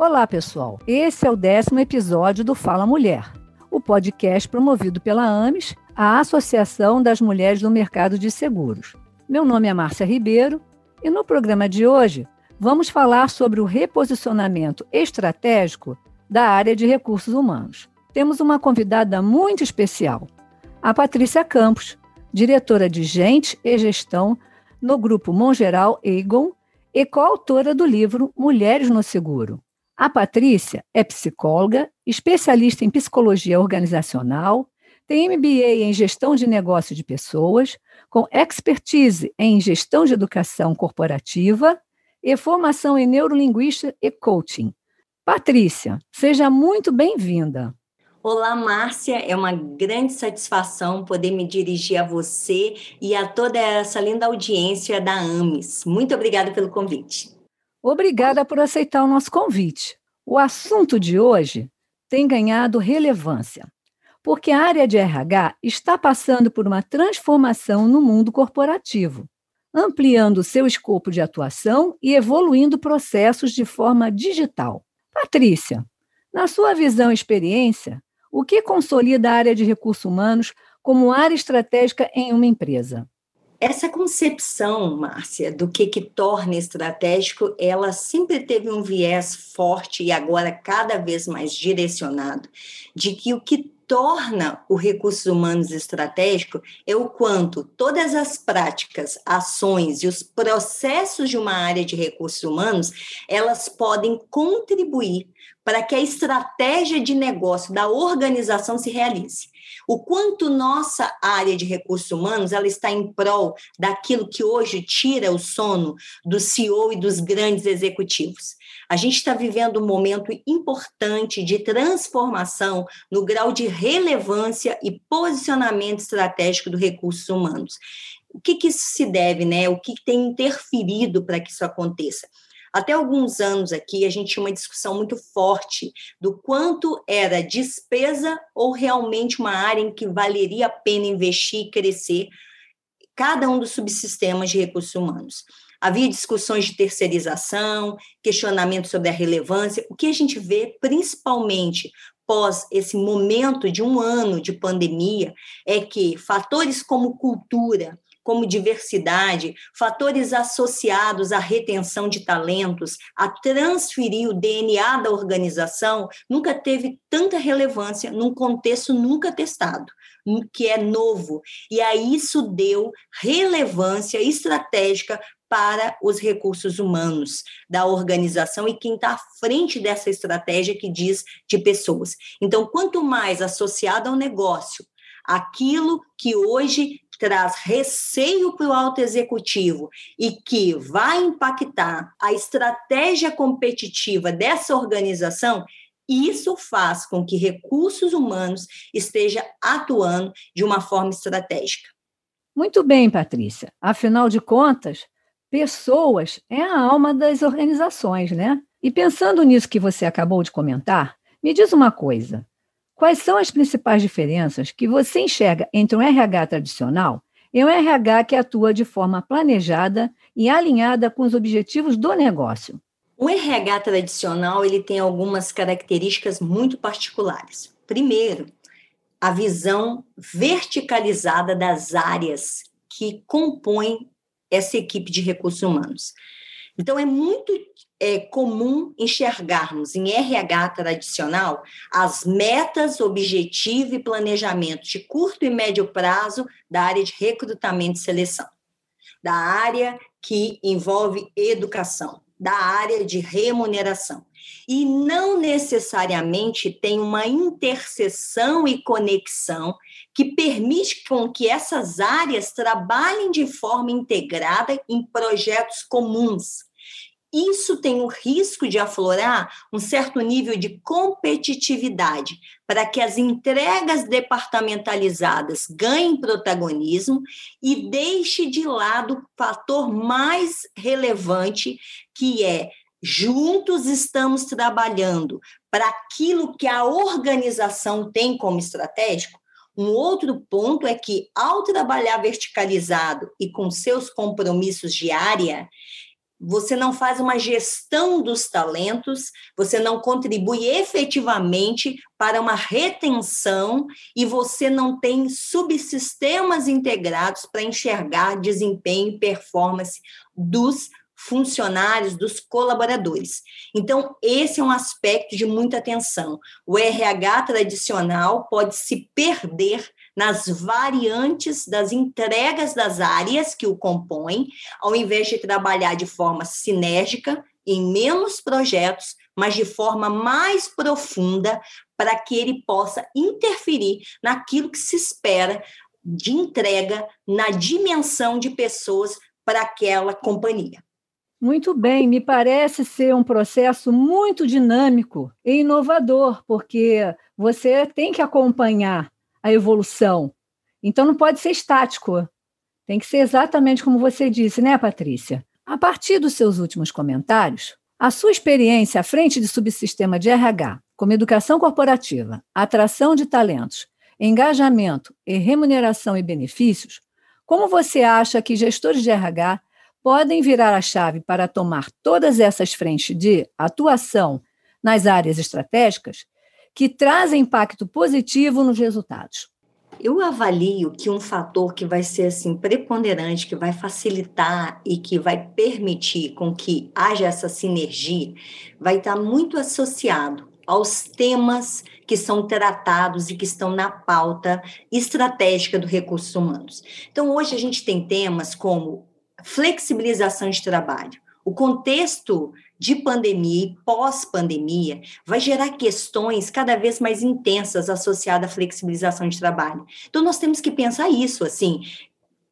Olá, pessoal. Esse é o décimo episódio do Fala Mulher, o podcast promovido pela AMES, a Associação das Mulheres do Mercado de Seguros. Meu nome é Márcia Ribeiro e no programa de hoje vamos falar sobre o reposicionamento estratégico da área de recursos humanos. Temos uma convidada muito especial, a Patrícia Campos, diretora de Gente e Gestão no grupo Mongeral Egon e coautora do livro Mulheres no Seguro. A Patrícia é psicóloga, especialista em psicologia organizacional, tem MBA em gestão de negócio de pessoas, com expertise em gestão de educação corporativa e formação em neurolinguística e coaching. Patrícia, seja muito bem-vinda. Olá, Márcia. É uma grande satisfação poder me dirigir a você e a toda essa linda audiência da AMES. Muito obrigada pelo convite. Obrigada por aceitar o nosso convite. O assunto de hoje tem ganhado relevância, porque a área de RH está passando por uma transformação no mundo corporativo ampliando seu escopo de atuação e evoluindo processos de forma digital. Patrícia, na sua visão e experiência, o que consolida a área de recursos humanos como área estratégica em uma empresa? Essa concepção, Márcia, do que, que torna estratégico, ela sempre teve um viés forte e agora cada vez mais direcionado, de que o que torna o recursos humanos estratégico é o quanto todas as práticas, ações e os processos de uma área de recursos humanos, elas podem contribuir para que a estratégia de negócio da organização se realize. O quanto nossa área de recursos humanos ela está em prol daquilo que hoje tira o sono do CEO e dos grandes executivos. A gente está vivendo um momento importante de transformação no grau de relevância e posicionamento estratégico do recursos humanos. O que, que isso se deve, né? O que tem interferido para que isso aconteça? Até alguns anos aqui, a gente tinha uma discussão muito forte do quanto era despesa ou realmente uma área em que valeria a pena investir e crescer cada um dos subsistemas de recursos humanos. Havia discussões de terceirização, questionamentos sobre a relevância. O que a gente vê, principalmente pós esse momento de um ano de pandemia, é que fatores como cultura, como diversidade, fatores associados à retenção de talentos, a transferir o DNA da organização, nunca teve tanta relevância num contexto nunca testado que é novo. E aí isso deu relevância estratégica para os recursos humanos da organização e quem está à frente dessa estratégia que diz de pessoas. Então, quanto mais associado ao negócio, aquilo que hoje traz receio para o alto executivo e que vai impactar a estratégia competitiva dessa organização, isso faz com que recursos humanos esteja atuando de uma forma estratégica. Muito bem, Patrícia. Afinal de contas, pessoas é a alma das organizações, né? E pensando nisso que você acabou de comentar, me diz uma coisa: quais são as principais diferenças que você enxerga entre um RH tradicional e um RH que atua de forma planejada e alinhada com os objetivos do negócio? O RH tradicional ele tem algumas características muito particulares. Primeiro, a visão verticalizada das áreas que compõem essa equipe de recursos humanos. Então, é muito é, comum enxergarmos em RH tradicional as metas, objetivo e planejamento de curto e médio prazo da área de recrutamento e seleção, da área que envolve educação, da área de remuneração. E não necessariamente tem uma interseção e conexão que permite com que essas áreas trabalhem de forma integrada em projetos comuns. Isso tem o risco de aflorar um certo nível de competitividade para que as entregas departamentalizadas ganhem protagonismo e deixe de lado o fator mais relevante, que é juntos estamos trabalhando para aquilo que a organização tem como estratégico, um outro ponto é que, ao trabalhar verticalizado e com seus compromissos de área, você não faz uma gestão dos talentos, você não contribui efetivamente para uma retenção e você não tem subsistemas integrados para enxergar desempenho e performance dos funcionários, dos colaboradores. Então, esse é um aspecto de muita atenção. O RH tradicional pode se perder nas variantes das entregas das áreas que o compõem, ao invés de trabalhar de forma sinérgica, em menos projetos, mas de forma mais profunda, para que ele possa interferir naquilo que se espera de entrega na dimensão de pessoas para aquela companhia. Muito bem, me parece ser um processo muito dinâmico e inovador, porque você tem que acompanhar a evolução. Então não pode ser estático. Tem que ser exatamente como você disse, né, Patrícia? A partir dos seus últimos comentários, a sua experiência à frente de subsistema de RH, como educação corporativa, atração de talentos, engajamento e remuneração e benefícios, como você acha que gestores de RH podem virar a chave para tomar todas essas frentes de atuação nas áreas estratégicas que trazem impacto positivo nos resultados. Eu avalio que um fator que vai ser assim preponderante, que vai facilitar e que vai permitir com que haja essa sinergia, vai estar muito associado aos temas que são tratados e que estão na pauta estratégica do recursos humanos. Então, hoje a gente tem temas como flexibilização de trabalho. O contexto de pandemia e pós-pandemia vai gerar questões cada vez mais intensas associadas à flexibilização de trabalho. Então, nós temos que pensar isso, assim,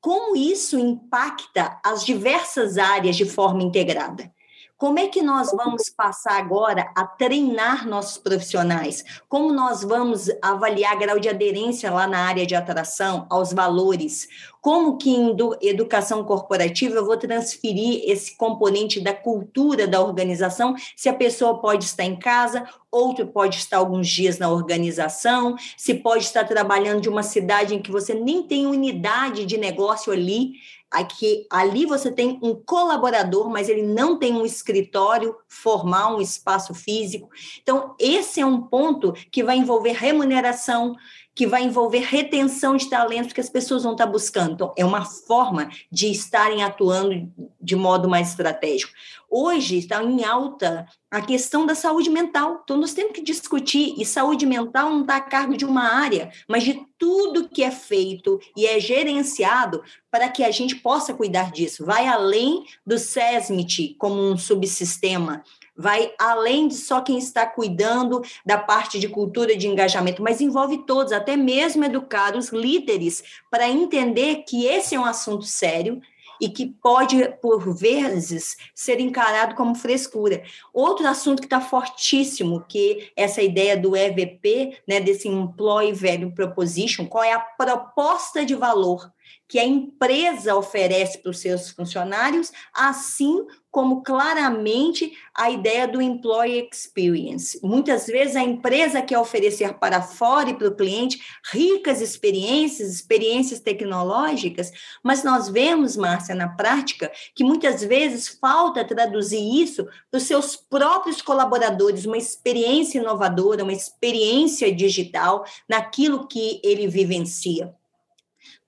como isso impacta as diversas áreas de forma integrada. Como é que nós vamos passar agora a treinar nossos profissionais? Como nós vamos avaliar grau de aderência lá na área de atração, aos valores? Como que em educação corporativa eu vou transferir esse componente da cultura da organização, se a pessoa pode estar em casa, outro pode estar alguns dias na organização, se pode estar trabalhando de uma cidade em que você nem tem unidade de negócio ali, Aqui, ali você tem um colaborador, mas ele não tem um escritório formal, um espaço físico. Então, esse é um ponto que vai envolver remuneração, que vai envolver retenção de talentos que as pessoas vão estar buscando. Então, é uma forma de estarem atuando de modo mais estratégico. Hoje está em alta a questão da saúde mental. Então, nós temos que discutir, e saúde mental não está a cargo de uma área, mas de tudo que é feito e é gerenciado para que a gente possa cuidar disso. Vai além do SESMIT como um subsistema, vai além de só quem está cuidando da parte de cultura de engajamento, mas envolve todos, até mesmo educar os líderes para entender que esse é um assunto sério e que pode, por vezes, ser encarado como frescura. Outro assunto que está fortíssimo, que essa ideia do EVP, né, desse Employee Value Proposition, qual é a proposta de valor que a empresa oferece para os seus funcionários, assim como claramente a ideia do employee experience. Muitas vezes a empresa quer oferecer para fora e para o cliente ricas experiências, experiências tecnológicas, mas nós vemos, Márcia, na prática, que muitas vezes falta traduzir isso para os seus próprios colaboradores, uma experiência inovadora, uma experiência digital naquilo que ele vivencia.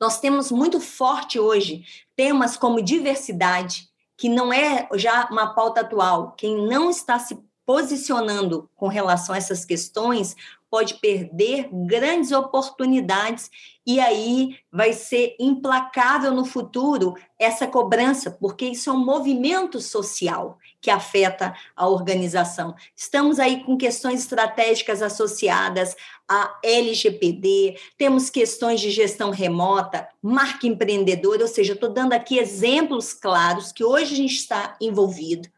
Nós temos muito forte hoje temas como diversidade, que não é já uma pauta atual. Quem não está se posicionando com relação a essas questões pode perder grandes oportunidades e aí vai ser implacável no futuro essa cobrança, porque isso é um movimento social que afeta a organização. Estamos aí com questões estratégicas associadas a LGPD, temos questões de gestão remota, marca empreendedora, ou seja, estou dando aqui exemplos claros que hoje a gente está envolvido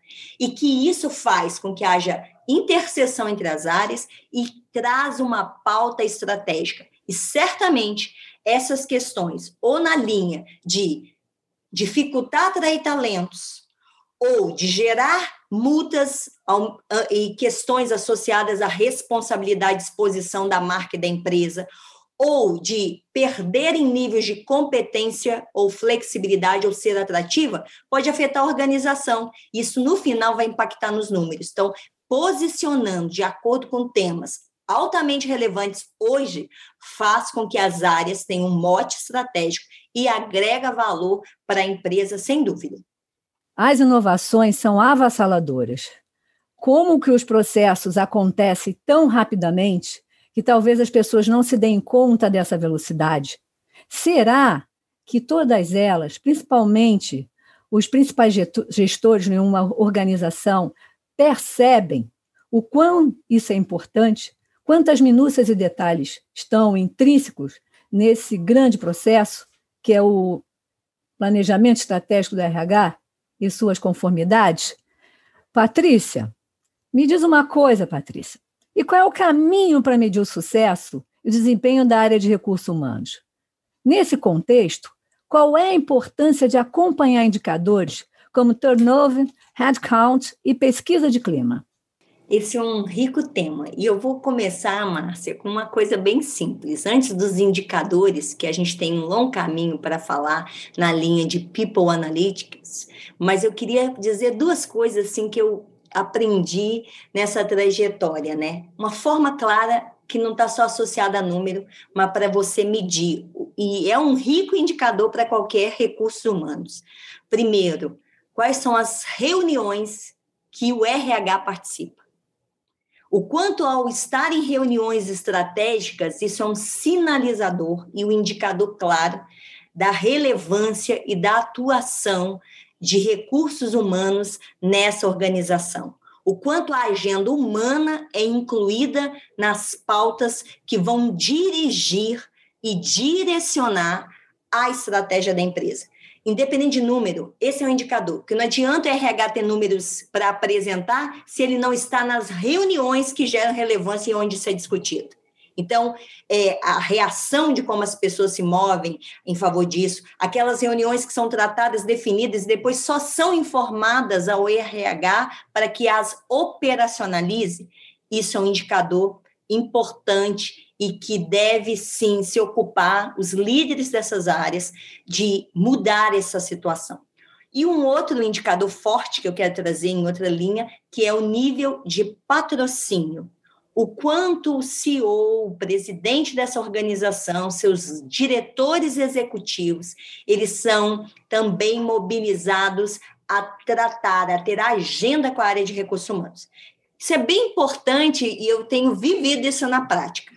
e que isso faz com que haja interseção entre as áreas e traz uma pauta estratégica. E certamente essas questões, ou na linha de dificultar atrair talentos, ou de gerar multas e questões associadas à responsabilidade de exposição da marca e da empresa, ou de perder em níveis de competência ou flexibilidade ou ser atrativa, pode afetar a organização. Isso, no final, vai impactar nos números. Então, posicionando de acordo com temas altamente relevantes hoje, faz com que as áreas tenham um mote estratégico e agrega valor para a empresa, sem dúvida. As inovações são avassaladoras. Como que os processos acontecem tão rapidamente que talvez as pessoas não se deem conta dessa velocidade? Será que todas elas, principalmente os principais gestores em uma organização, percebem o quão isso é importante? Quantas minúcias e detalhes estão intrínsecos nesse grande processo que é o planejamento estratégico do RH e suas conformidades? Patrícia, me diz uma coisa, Patrícia. E qual é o caminho para medir o sucesso e o desempenho da área de recursos humanos? Nesse contexto, qual é a importância de acompanhar indicadores como turnover, headcount e pesquisa de clima? Esse é um rico tema e eu vou começar, Márcia, com uma coisa bem simples. Antes dos indicadores, que a gente tem um longo caminho para falar na linha de People Analytics, mas eu queria dizer duas coisas assim que eu aprendi nessa trajetória, né? Uma forma clara que não está só associada a número, mas para você medir. E é um rico indicador para qualquer recursos humanos. Primeiro, quais são as reuniões que o RH participa? O quanto ao estar em reuniões estratégicas, isso é um sinalizador e um indicador claro da relevância e da atuação de recursos humanos nessa organização. O quanto a agenda humana é incluída nas pautas que vão dirigir e direcionar a estratégia da empresa. Independente de número, esse é um indicador, porque não adianta o RH ter números para apresentar se ele não está nas reuniões que geram relevância e onde isso é discutido. Então, é, a reação de como as pessoas se movem em favor disso, aquelas reuniões que são tratadas, definidas, e depois só são informadas ao RH para que as operacionalize, isso é um indicador importante e que deve sim se ocupar os líderes dessas áreas de mudar essa situação. E um outro indicador forte que eu quero trazer em outra linha, que é o nível de patrocínio o quanto o CEO, o presidente dessa organização, seus diretores executivos, eles são também mobilizados a tratar, a ter agenda com a área de recursos humanos. Isso é bem importante e eu tenho vivido isso na prática.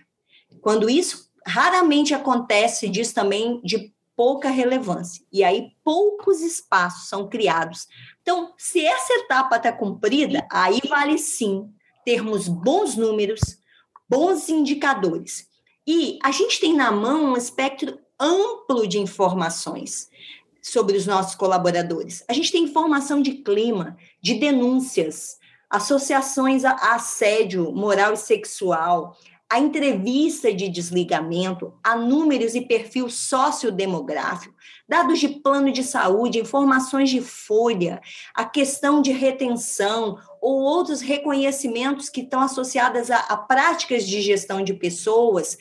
Quando isso raramente acontece, diz também de pouca relevância. E aí poucos espaços são criados. Então, se essa etapa está cumprida, aí vale sim termos bons números, bons indicadores. E a gente tem na mão um espectro amplo de informações sobre os nossos colaboradores. A gente tem informação de clima, de denúncias, associações a assédio moral e sexual, a entrevista de desligamento, a números e perfil sociodemográfico, dados de plano de saúde, informações de folha, a questão de retenção ou outros reconhecimentos que estão associados a, a práticas de gestão de pessoas,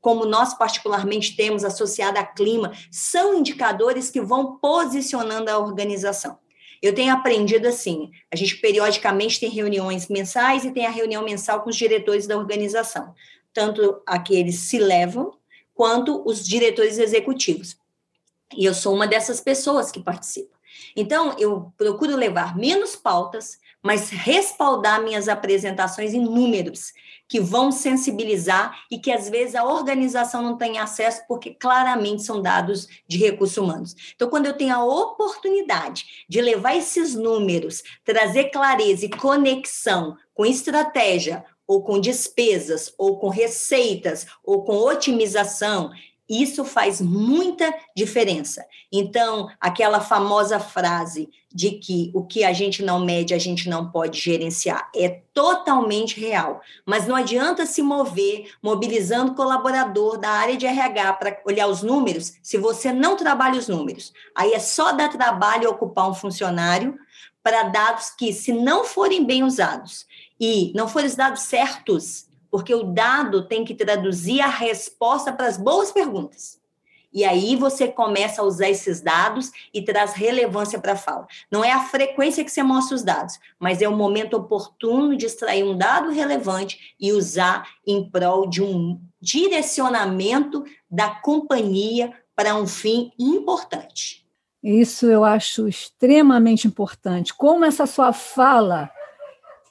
como nós particularmente temos associada a clima, são indicadores que vão posicionando a organização. Eu tenho aprendido assim: a gente periodicamente tem reuniões mensais e tem a reunião mensal com os diretores da organização, tanto aqueles se levam quanto os diretores executivos. E eu sou uma dessas pessoas que participa. Então, eu procuro levar menos pautas, mas respaldar minhas apresentações em números que vão sensibilizar e que às vezes a organização não tem acesso porque claramente são dados de recursos humanos. Então, quando eu tenho a oportunidade de levar esses números, trazer clareza e conexão com estratégia, ou com despesas, ou com receitas, ou com otimização, isso faz muita diferença. Então, aquela famosa frase de que o que a gente não mede, a gente não pode gerenciar, é totalmente real. Mas não adianta se mover mobilizando colaborador da área de RH para olhar os números, se você não trabalha os números. Aí é só dar trabalho ocupar um funcionário para dados que, se não forem bem usados e não forem os dados certos, porque o dado tem que traduzir a resposta para as boas perguntas. E aí você começa a usar esses dados e traz relevância para a fala. Não é a frequência que você mostra os dados, mas é o momento oportuno de extrair um dado relevante e usar em prol de um direcionamento da companhia para um fim importante. Isso eu acho extremamente importante. Como essa sua fala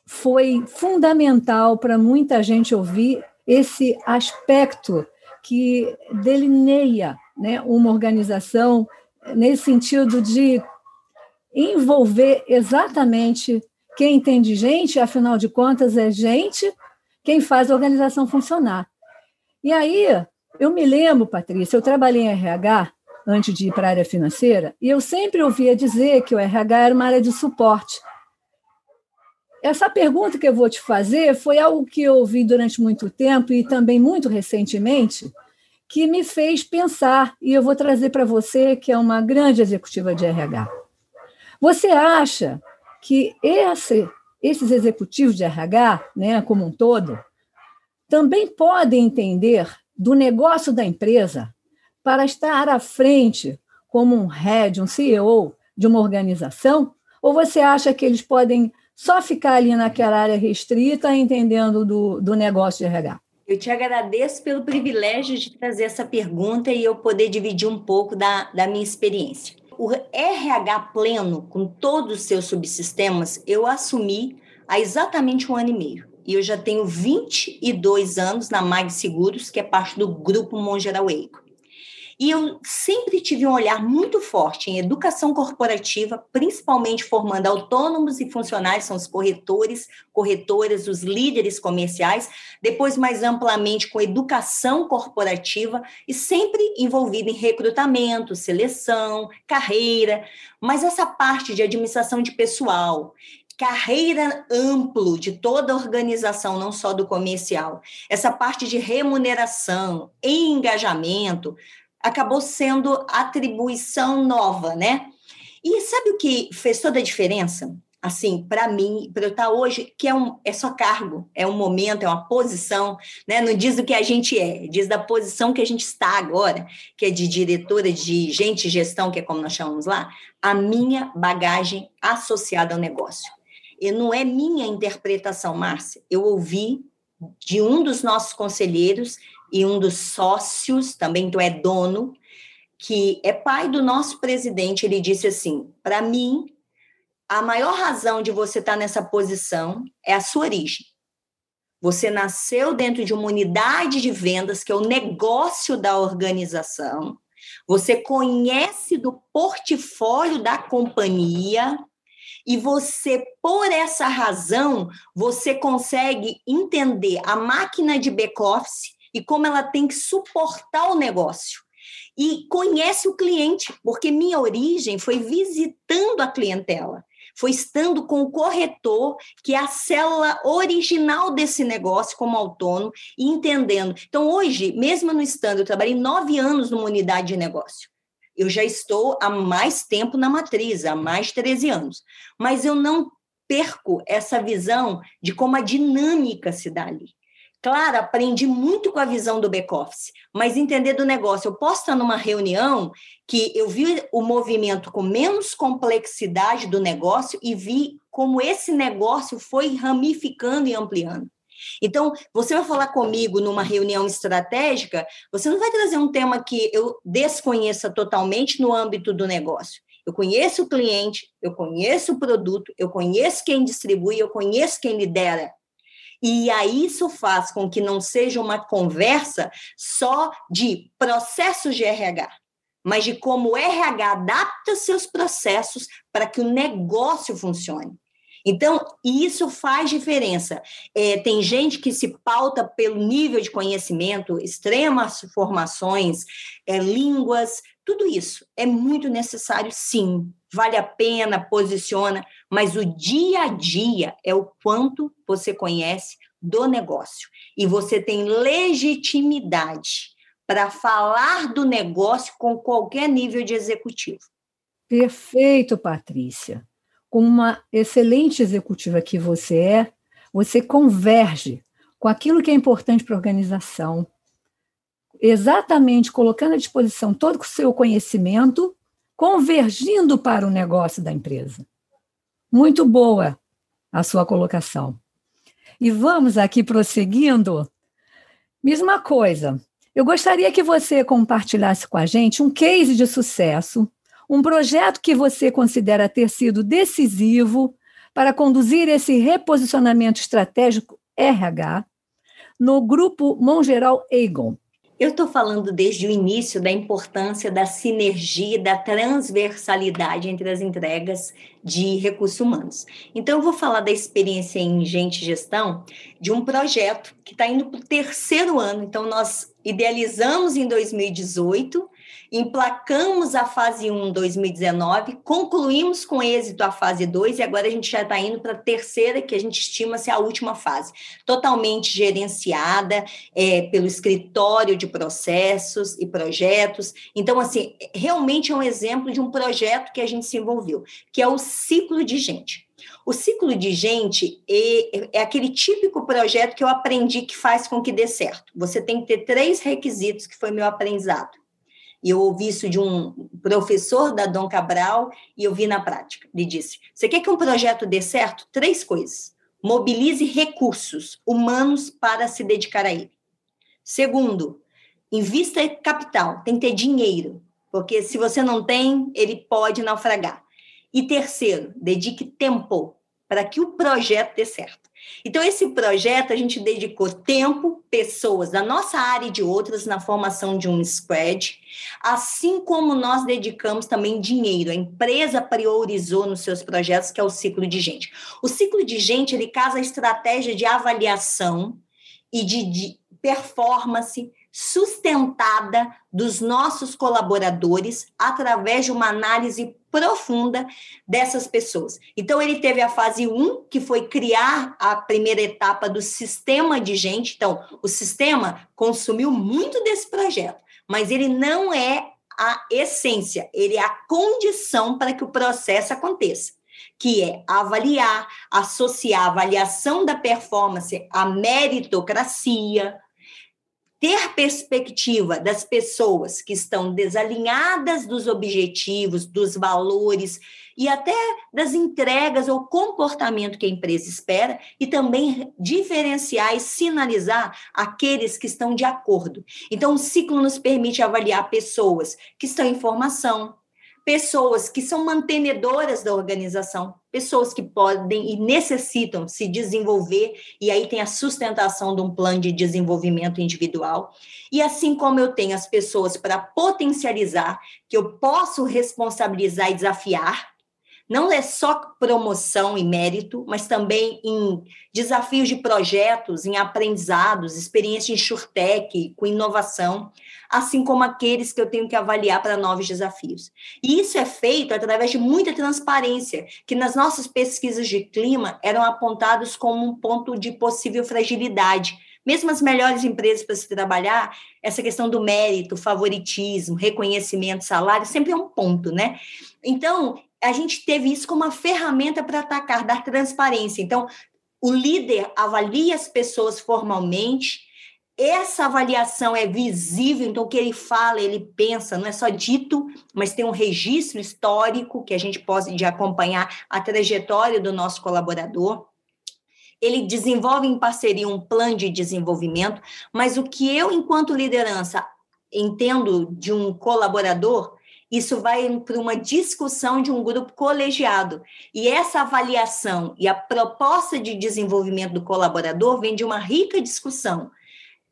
foi fundamental para muita gente ouvir esse aspecto que delineia né, uma organização nesse sentido de envolver exatamente quem tem de gente, afinal de contas, é gente quem faz a organização funcionar. E aí, eu me lembro, Patrícia, eu trabalhei em RH antes de ir para a área financeira, e eu sempre ouvia dizer que o RH era uma área de suporte. Essa pergunta que eu vou te fazer foi algo que eu ouvi durante muito tempo e também muito recentemente, que me fez pensar, e eu vou trazer para você, que é uma grande executiva de RH. Você acha que esse, esses executivos de RH, né, como um todo, também podem entender do negócio da empresa para estar à frente como um head, um CEO de uma organização? Ou você acha que eles podem só ficar ali naquela área restrita, entendendo do, do negócio de RH? Eu te agradeço pelo privilégio de trazer essa pergunta e eu poder dividir um pouco da, da minha experiência. O RH pleno, com todos os seus subsistemas, eu assumi há exatamente um ano e meio. E eu já tenho 22 anos na Mag Seguros, que é parte do grupo Mongeral Eico. E eu sempre tive um olhar muito forte em educação corporativa, principalmente formando autônomos e funcionários, são os corretores, corretoras, os líderes comerciais, depois mais amplamente com educação corporativa e sempre envolvido em recrutamento, seleção, carreira, mas essa parte de administração de pessoal, carreira amplo de toda a organização, não só do comercial. Essa parte de remuneração engajamento acabou sendo atribuição nova, né? E sabe o que fez toda a diferença? Assim, para mim, para eu estar hoje, que é, um, é só cargo, é um momento, é uma posição, né? Não diz do que a gente é, diz da posição que a gente está agora, que é de diretora de gente gestão, que é como nós chamamos lá, a minha bagagem associada ao negócio. E não é minha interpretação, Márcia. Eu ouvi de um dos nossos conselheiros e um dos sócios, também tu é dono, que é pai do nosso presidente, ele disse assim: para mim, a maior razão de você estar tá nessa posição é a sua origem. Você nasceu dentro de uma unidade de vendas, que é o negócio da organização. Você conhece do portfólio da companhia e você, por essa razão, você consegue entender a máquina de back-office e como ela tem que suportar o negócio. E conhece o cliente, porque minha origem foi visitando a clientela, foi estando com o corretor, que é a célula original desse negócio como autônomo, e entendendo. Então, hoje, mesmo no estando, eu trabalhei nove anos numa unidade de negócio. Eu já estou há mais tempo na matriz, há mais de 13 anos. Mas eu não perco essa visão de como a dinâmica se dá ali. Claro, aprendi muito com a visão do back-office, mas entender do negócio. Eu posso estar numa reunião que eu vi o movimento com menos complexidade do negócio e vi como esse negócio foi ramificando e ampliando. Então, você vai falar comigo numa reunião estratégica, você não vai trazer um tema que eu desconheça totalmente no âmbito do negócio. Eu conheço o cliente, eu conheço o produto, eu conheço quem distribui, eu conheço quem lidera e aí isso faz com que não seja uma conversa só de processos de RH, mas de como o RH adapta seus processos para que o negócio funcione. Então, isso faz diferença. É, tem gente que se pauta pelo nível de conhecimento, extremas formações, é, línguas, tudo isso é muito necessário, sim. Vale a pena, posiciona, mas o dia a dia é o quanto você conhece do negócio. E você tem legitimidade para falar do negócio com qualquer nível de executivo. Perfeito, Patrícia. Como uma excelente executiva que você é, você converge com aquilo que é importante para a organização, exatamente colocando à disposição todo o seu conhecimento, convergindo para o negócio da empresa. Muito boa a sua colocação. E vamos aqui prosseguindo. Mesma coisa. Eu gostaria que você compartilhasse com a gente um case de sucesso, um projeto que você considera ter sido decisivo para conduzir esse reposicionamento estratégico RH no grupo Mongeral Aegon. Eu estou falando desde o início da importância da sinergia, da transversalidade entre as entregas de recursos humanos. Então, eu vou falar da experiência em Gente Gestão de um projeto que está indo para o terceiro ano. Então, nós idealizamos em 2018 emplacamos a fase 1 em 2019, concluímos com êxito a fase 2 e agora a gente já está indo para a terceira, que a gente estima ser a última fase, totalmente gerenciada é, pelo escritório de processos e projetos. Então, assim, realmente é um exemplo de um projeto que a gente se envolveu, que é o ciclo de gente. O ciclo de gente é, aquele típico projeto que eu aprendi que faz com que dê certo. Você tem que ter três requisitos, que foi meu aprendizado e eu ouvi isso de um professor da Dom Cabral e eu vi na prática. Ele disse: Você quer que um projeto dê certo? Três coisas. Mobilize recursos humanos para se dedicar a ele. Segundo, invista capital, tem que ter dinheiro, porque se você não tem, ele pode naufragar. E terceiro, dedique tempo para que o projeto dê certo. Então, esse projeto a gente dedicou tempo, pessoas da nossa área e de outras na formação de um squad, assim como nós dedicamos também dinheiro. A empresa priorizou nos seus projetos, que é o ciclo de gente. O ciclo de gente, ele casa a estratégia de avaliação e de, de performance sustentada dos nossos colaboradores através de uma análise profunda dessas pessoas. Então, ele teve a fase 1, que foi criar a primeira etapa do sistema de gente. Então, o sistema consumiu muito desse projeto, mas ele não é a essência, ele é a condição para que o processo aconteça que é avaliar, associar a avaliação da performance à meritocracia, ter perspectiva das pessoas que estão desalinhadas dos objetivos, dos valores e até das entregas ou comportamento que a empresa espera e também diferenciar e sinalizar aqueles que estão de acordo. Então, o ciclo nos permite avaliar pessoas que estão em formação, pessoas que são mantenedoras da organização, pessoas que podem e necessitam se desenvolver, e aí tem a sustentação de um plano de desenvolvimento individual. E assim como eu tenho as pessoas para potencializar, que eu posso responsabilizar e desafiar, não é só promoção e mérito, mas também em desafios de projetos, em aprendizados, experiência em SureTech, com inovação, assim como aqueles que eu tenho que avaliar para novos desafios. E isso é feito através de muita transparência, que nas nossas pesquisas de clima eram apontados como um ponto de possível fragilidade. Mesmo as melhores empresas para se trabalhar, essa questão do mérito, favoritismo, reconhecimento, salário, sempre é um ponto, né? Então, a gente teve isso como uma ferramenta para atacar, dar transparência. Então, o líder avalia as pessoas formalmente, essa avaliação é visível, então o que ele fala, ele pensa, não é só dito, mas tem um registro histórico que a gente pode acompanhar a trajetória do nosso colaborador. Ele desenvolve em parceria um plano de desenvolvimento, mas o que eu, enquanto liderança, entendo de um colaborador isso vai para uma discussão de um grupo colegiado. E essa avaliação e a proposta de desenvolvimento do colaborador vem de uma rica discussão,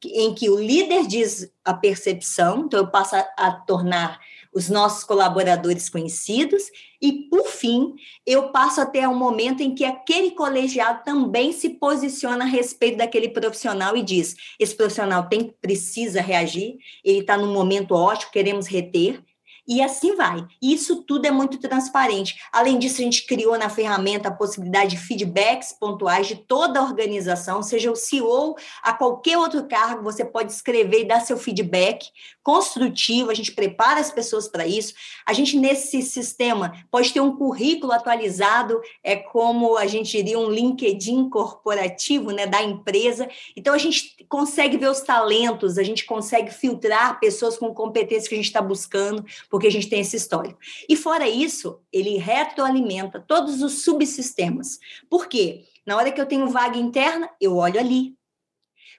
em que o líder diz a percepção, então eu passo a, tornar os nossos colaboradores conhecidos, e, por fim, eu passo até um momento em que aquele colegiado também se posiciona a respeito daquele profissional e diz: esse profissional tem precisa reagir, ele está num momento ótimo, queremos reter, E assim vai. Isso tudo é muito transparente. Além disso, a gente criou na ferramenta a possibilidade de feedbacks pontuais de toda a organização, seja o CEO a qualquer outro cargo, você pode escrever e dar seu feedback construtivo, a gente prepara as pessoas para isso. A gente, nesse sistema, pode ter um currículo atualizado, é como a gente diria um LinkedIn corporativo né, da empresa. Então, a gente consegue ver os talentos, a gente consegue filtrar pessoas com competências que a gente está buscando, porque a gente tem esse histórico. E fora isso, ele retroalimenta todos os subsistemas. Por quê? Na hora que eu tenho vaga interna, eu olho ali.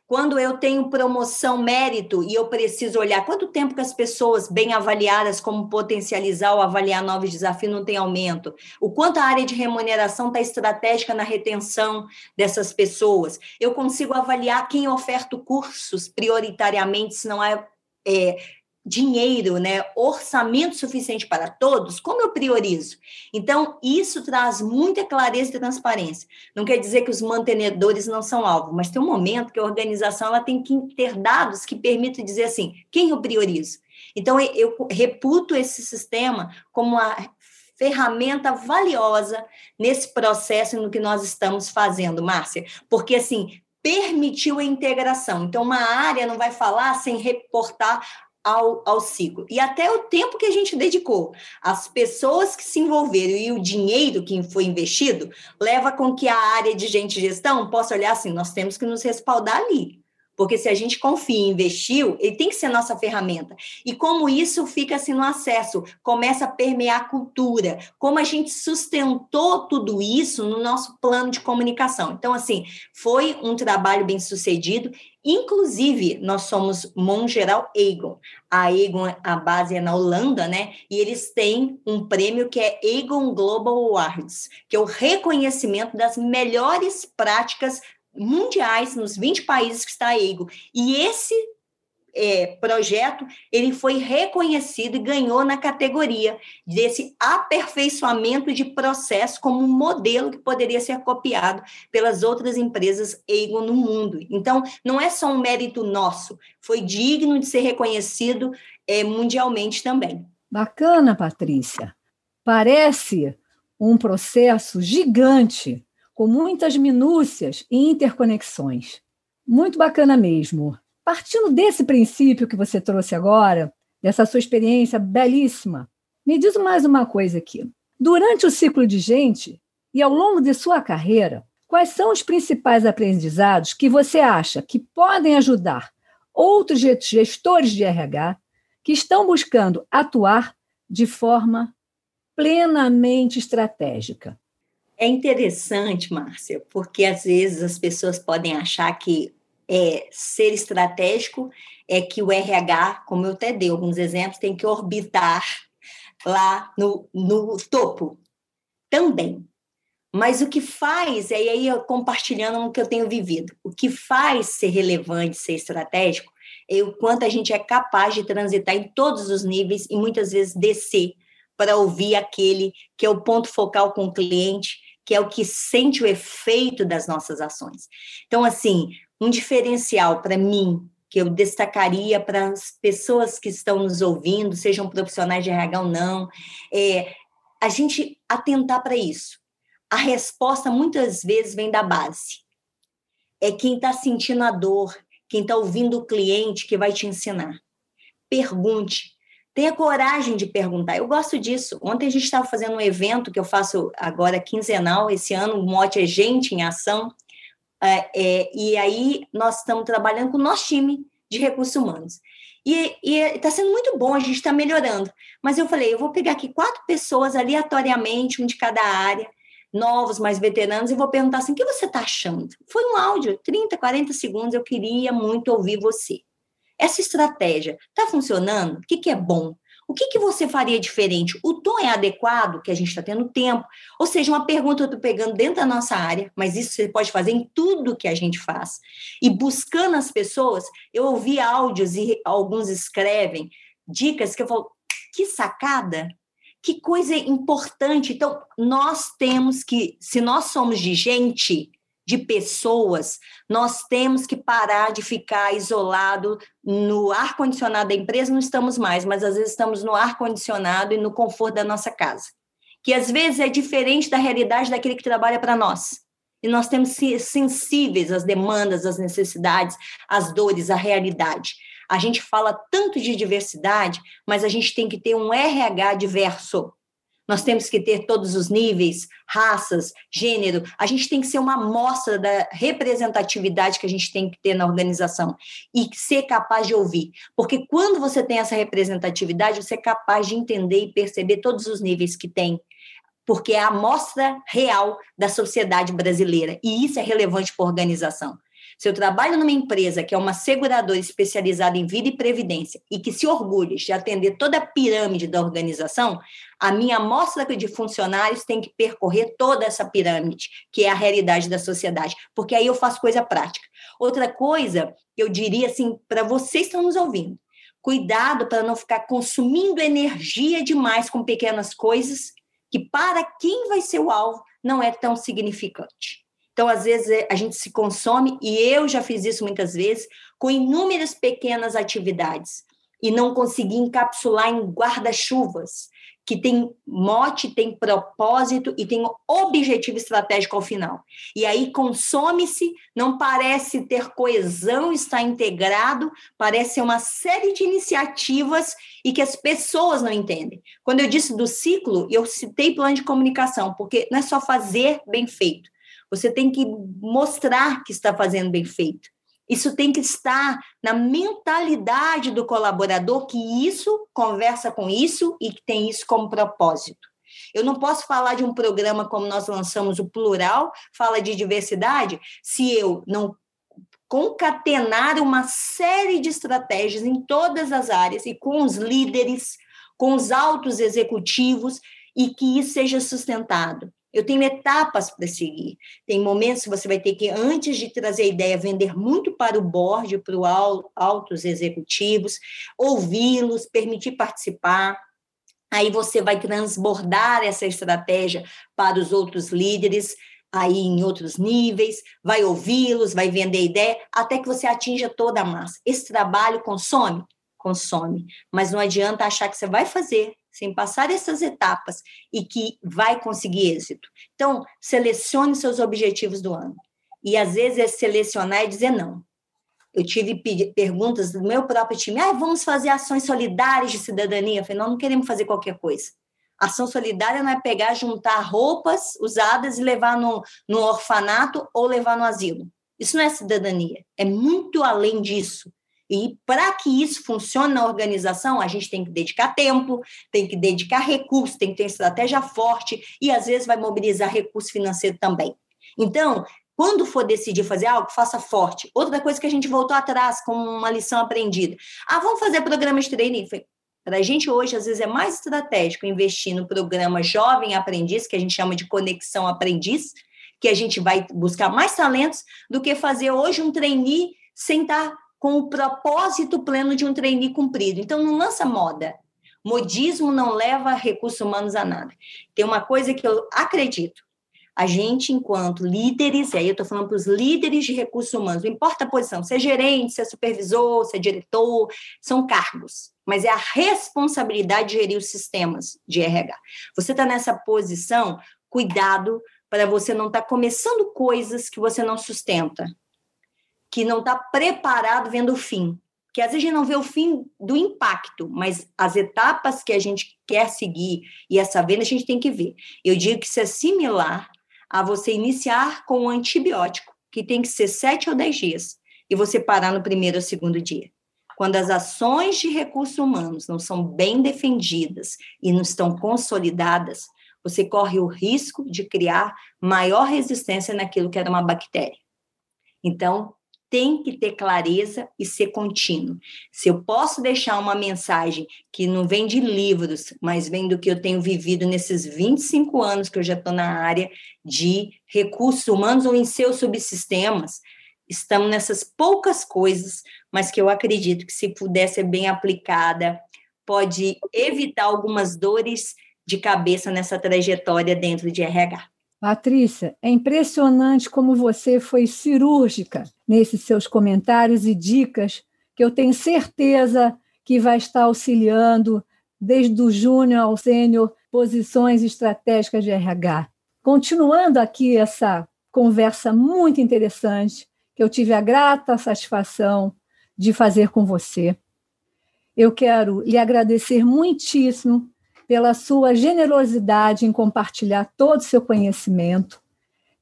Quando eu tenho promoção mérito e eu preciso olhar quanto tempo que as pessoas bem avaliadas como potencializar ou avaliar novos desafios não tem aumento, o quanto a área de remuneração está estratégica na retenção dessas pessoas, eu consigo avaliar quem oferta cursos prioritariamente, se não é, é dinheiro, né, orçamento suficiente para todos, como eu priorizo? Então, isso traz muita clareza e transparência. Não quer dizer que os mantenedores não são alvo, mas tem um momento que a organização ela tem que ter dados que permitam dizer assim, quem eu priorizo? Então, eu reputo esse sistema como uma ferramenta valiosa nesse processo no que nós estamos fazendo, Márcia, porque assim, permitiu a integração. Então, uma área não vai falar sem reportar ao, ao ciclo. E até o tempo que a gente dedicou, as pessoas que se envolveram e o dinheiro que foi investido, leva com que a área de gente gestão possa olhar assim: nós temos que nos respaldar ali. Porque se a gente confia e investiu, ele tem que ser nossa ferramenta. E como isso fica assim no acesso, começa a permear a cultura, como a gente sustentou tudo isso no nosso plano de comunicação. Então, assim, foi um trabalho bem sucedido. Inclusive, nós somos Mongeral Egon. A Egon, a base é na Holanda, né? E eles têm um prêmio que é Egon Global Awards, que é o reconhecimento das melhores práticas mundiais nos 20 países que está a EGO. E esse é, projeto ele foi reconhecido e ganhou na categoria desse aperfeiçoamento de processo como um modelo que poderia ser copiado pelas outras empresas EGO no mundo. Então, não é só um mérito nosso, foi digno de ser reconhecido é, mundialmente também. Bacana, Patrícia. Parece um processo gigante com muitas minúcias e interconexões. Muito bacana mesmo. Partindo desse princípio que você trouxe agora, dessa sua experiência belíssima, me diz mais uma coisa aqui. Durante o ciclo de gente e ao longo de sua carreira, quais são os principais aprendizados que você acha que podem ajudar outros gestores de RH que estão buscando atuar de forma plenamente estratégica? É interessante, Márcia, porque às vezes as pessoas podem achar que é, ser estratégico é que o RH, como eu até dei alguns exemplos, tem que orbitar lá no, no topo também. Mas o que faz, e aí eu compartilhando o que eu tenho vivido, o que faz ser relevante, ser estratégico, é o quanto a gente é capaz de transitar em todos os níveis e muitas vezes descer para ouvir aquele que é o ponto focal com o cliente, que é o que sente o efeito das nossas ações. Então, assim, um diferencial para mim que eu destacaria para as pessoas que estão nos ouvindo, sejam profissionais de RH ou não, é a gente atentar para isso. A resposta muitas vezes vem da base. É quem está sentindo a dor, quem está ouvindo o cliente que vai te ensinar. Pergunte, Tenha coragem de perguntar. Eu gosto disso. Ontem a gente estava fazendo um evento que eu faço agora quinzenal. Esse ano o mote é Gente em Ação. É, é, e aí nós estamos trabalhando com o nosso time de recursos humanos. E está sendo muito bom, a gente está melhorando. Mas eu falei, eu vou pegar aqui quatro pessoas aleatoriamente, um de cada área, novos, mais veteranos, e vou perguntar assim: o que você está achando? Foi um áudio, 30, 40 segundos, eu queria muito ouvir você. Essa estratégia está funcionando? O que, que é bom? O que, que você faria diferente? O tom é adequado, que a gente está tendo tempo? Ou seja, uma pergunta eu estou pegando dentro da nossa área, mas isso você pode fazer em tudo que a gente faz. E buscando as pessoas, eu ouvi áudios e alguns escrevem dicas que eu falo, que sacada, que coisa importante. Então, nós temos que, se nós somos de gente, de pessoas, nós temos que parar de ficar isolado no ar condicionado da empresa, não estamos mais, mas às vezes estamos no ar condicionado e no conforto da nossa casa, que às vezes é diferente da realidade daquele que trabalha para nós. E nós temos que ser sensíveis às demandas, às necessidades, às dores, à realidade. A gente fala tanto de diversidade, mas a gente tem que ter um RH diverso. Nós temos que ter todos os níveis, raças, gênero. A gente tem que ser uma amostra da representatividade que a gente tem que ter na organização e ser capaz de ouvir. Porque quando você tem essa representatividade, você é capaz de entender e perceber todos os níveis que tem. Porque é a amostra real da sociedade brasileira. E isso é relevante para a organização. Se eu trabalho numa empresa que é uma seguradora especializada em vida e previdência e que se orgulha de atender toda a pirâmide da organização, a minha amostra de funcionários tem que percorrer toda essa pirâmide, que é a realidade da sociedade, porque aí eu faço coisa prática. Outra coisa, eu diria assim, para vocês que estão nos ouvindo, cuidado para não ficar consumindo energia demais com pequenas coisas que para quem vai ser o alvo não é tão significante. Então, às vezes, é, a gente se consome, e eu já fiz isso muitas vezes, com inúmeras pequenas atividades, e não consegui encapsular em guarda-chuvas, que tem mote, tem propósito e tem objetivo estratégico ao final. E aí consome-se, não parece ter coesão, está integrado, parece uma série de iniciativas e que as pessoas não entendem. Quando eu disse do ciclo, eu citei plano de comunicação, porque não é só fazer bem feito, você tem que mostrar que está fazendo bem feito. Isso tem que estar na mentalidade do colaborador que isso conversa com isso e que tem isso como propósito. Eu não posso falar de um programa como nós lançamos o Plural, fala de diversidade, se eu não concatenar uma série de estratégias em todas as áreas e com os líderes, com os altos executivos e que isso seja sustentado. Eu tenho etapas para seguir. Tem momentos que você vai ter que, antes de trazer a ideia, vender muito para o board, para os altos executivos, ouvi-los, permitir participar. Aí você vai transbordar essa estratégia para os outros líderes, aí em outros níveis, vai ouvi-los, vai vender ideia, até que você atinja toda a massa. Esse trabalho consome? Consome. Mas não adianta achar que você vai fazer sem passar essas etapas e que vai conseguir êxito. Então, selecione seus objetivos do ano. E às vezes é selecionar e dizer não. Eu tive perguntas do meu próprio time: ah, vamos fazer ações solidárias de cidadania? Eu falei: não, não queremos fazer qualquer coisa. Ação solidária não é pegar, juntar roupas usadas e levar no, no orfanato ou levar no asilo. Isso não é cidadania. É muito além disso. E para que isso funcione na organização, a gente tem que dedicar tempo, tem que dedicar recursos, tem que ter estratégia forte e às vezes vai mobilizar recurso financeiro também. Então, quando for decidir fazer algo, faça forte. Outra coisa que a gente voltou atrás com uma lição aprendida. Ah, vamos fazer programa de training. Para a gente hoje, às vezes, é mais estratégico investir no programa Jovem Aprendiz, que a gente chama de Conexão Aprendiz, que a gente vai buscar mais talentos, do que fazer hoje um trainee sem estar com o propósito pleno de um trainee cumprido. Então, não lança moda. Modismo não leva recursos humanos a nada. Tem uma coisa que eu acredito. A gente, enquanto líderes, e aí eu estou falando para os líderes de recursos humanos, não importa a posição, se é gerente, se é supervisor, se é diretor, são cargos, mas é a responsabilidade de gerir os sistemas de RH. Você está nessa posição, cuidado para você não estar tá começando coisas que você não sustenta que não está preparado vendo o fim. Que às vezes a gente não vê o fim do impacto, mas as etapas que a gente quer seguir e essa venda a gente tem que ver. Eu digo que isso é similar a você iniciar com um antibiótico, que tem que ser sete ou dez dias, e você parar no primeiro ou segundo dia. Quando as ações de recursos humanos não são bem defendidas e não estão consolidadas, você corre o risco de criar maior resistência naquilo que era uma bactéria. Então, tem que ter clareza e ser contínuo. Se eu posso deixar uma mensagem que não vem de livros, mas vem do que eu tenho vivido nesses 25 anos que eu já estou na área de recursos humanos ou em seus subsistemas, estamos nessas poucas coisas, mas que eu acredito que se puder ser bem aplicada, pode evitar algumas dores de cabeça nessa trajetória dentro de RH. Patrícia, é impressionante como você foi cirúrgica nesses seus comentários e dicas, que eu tenho certeza que vai estar auxiliando, desde o júnior ao sênior, posições estratégicas de RH. Continuando aqui essa conversa muito interessante, que eu tive a grata satisfação de fazer com você. Eu quero lhe agradecer muitíssimo pela sua generosidade em compartilhar todo o seu conhecimento,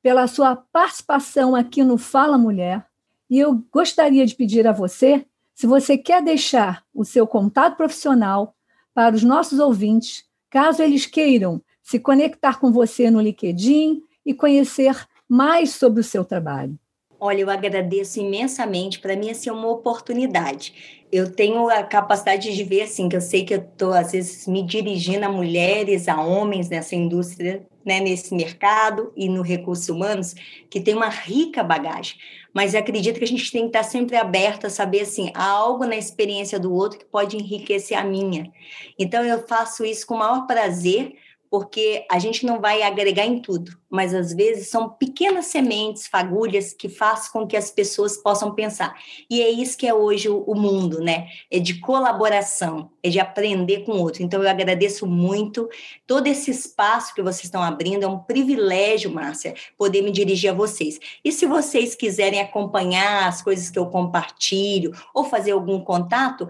pela sua participação aqui no Fala Mulher. E eu gostaria de pedir a você, se você quer deixar o seu contato profissional para os nossos ouvintes, caso eles queiram se conectar com você no LinkedIn e conhecer mais sobre o seu trabalho. Olha, eu agradeço imensamente. Para mim, assim, é uma oportunidade. Eu tenho a capacidade de ver, assim, que eu sei que eu estou, às vezes, me dirigindo a mulheres, a homens nessa indústria, né, nesse mercado e no recursos humanos, que tem uma rica bagagem. Mas acredito que a gente tem que estar sempre aberto a saber, assim, há algo na experiência do outro que pode enriquecer a minha. Então, eu faço isso com o maior prazer, porque a gente não vai agregar em tudo, mas às vezes são pequenas sementes, fagulhas que fazem com que as pessoas possam pensar. E é isso que é hoje o, mundo, né? É de colaboração, é de aprender com o outro. Então eu agradeço muito todo esse espaço que vocês estão abrindo, é um privilégio, Márcia, poder me dirigir a vocês. E se vocês quiserem acompanhar as coisas que eu compartilho ou fazer algum contato,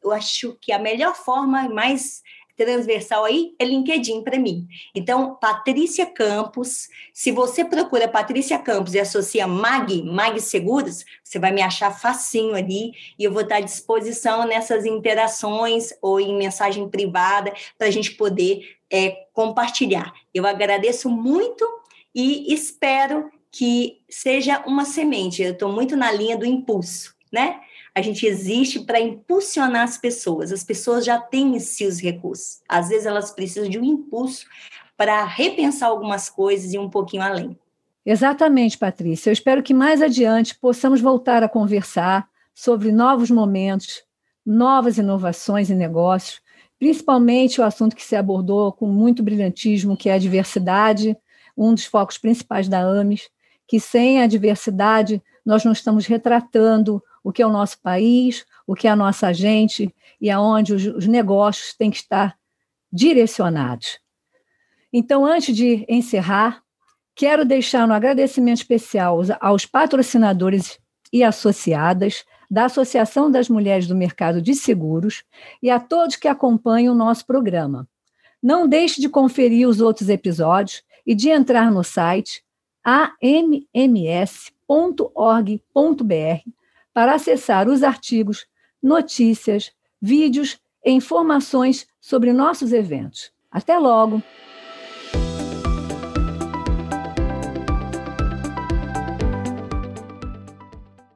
eu acho que a melhor forma mais transversal aí é LinkedIn para mim. Então, Patrícia Campos, se você procura Patrícia Campos e associa Mag, Mag Seguros, você vai me achar facinho ali e eu vou estar à disposição nessas interações ou em mensagem privada para a gente poder é, compartilhar. Eu agradeço muito e espero que seja uma semente. Eu estou muito na linha do impulso, né? A gente existe para impulsionar as pessoas. As pessoas já têm em si os recursos. Às vezes elas precisam de um impulso para repensar algumas coisas e um pouquinho além. Exatamente, Patrícia. Eu espero que mais adiante possamos voltar a conversar sobre novos momentos, novas inovações em negócios, principalmente o assunto que se abordou com muito brilhantismo, que é a diversidade, um dos focos principais da AMES, que sem a diversidade nós não estamos retratando o que é o nosso país, o que é a nossa gente e aonde os, os negócios têm que estar direcionados. Então, antes de encerrar, quero deixar um agradecimento especial aos patrocinadores e associadas da Associação das Mulheres do Mercado de Seguros e a todos que acompanham o nosso programa. Não deixe de conferir os outros episódios e de entrar no site amms.org.br para acessar os artigos, notícias, vídeos e informações sobre nossos eventos. Até logo!